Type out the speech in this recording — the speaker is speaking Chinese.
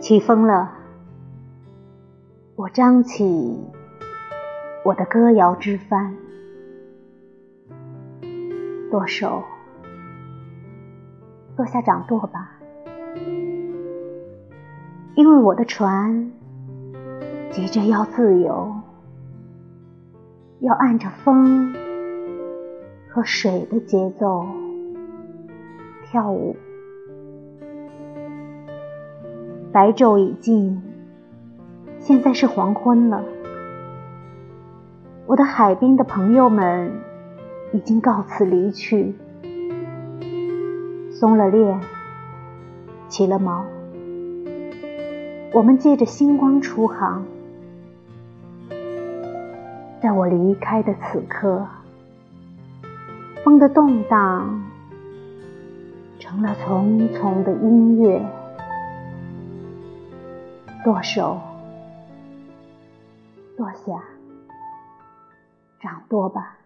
起风了，我张起我的歌谣之帆，舵手，坐下掌舵吧，因为我的船急着要自由，要按着风和水的节奏跳舞。白昼已尽，现在是黄昏了。我的海滨的朋友们已经告辞离去，松了链，起了锚。我们借着星光出航，在我离开的此刻，风的动荡成了丛丛的音乐。舵手，坐下，掌舵吧。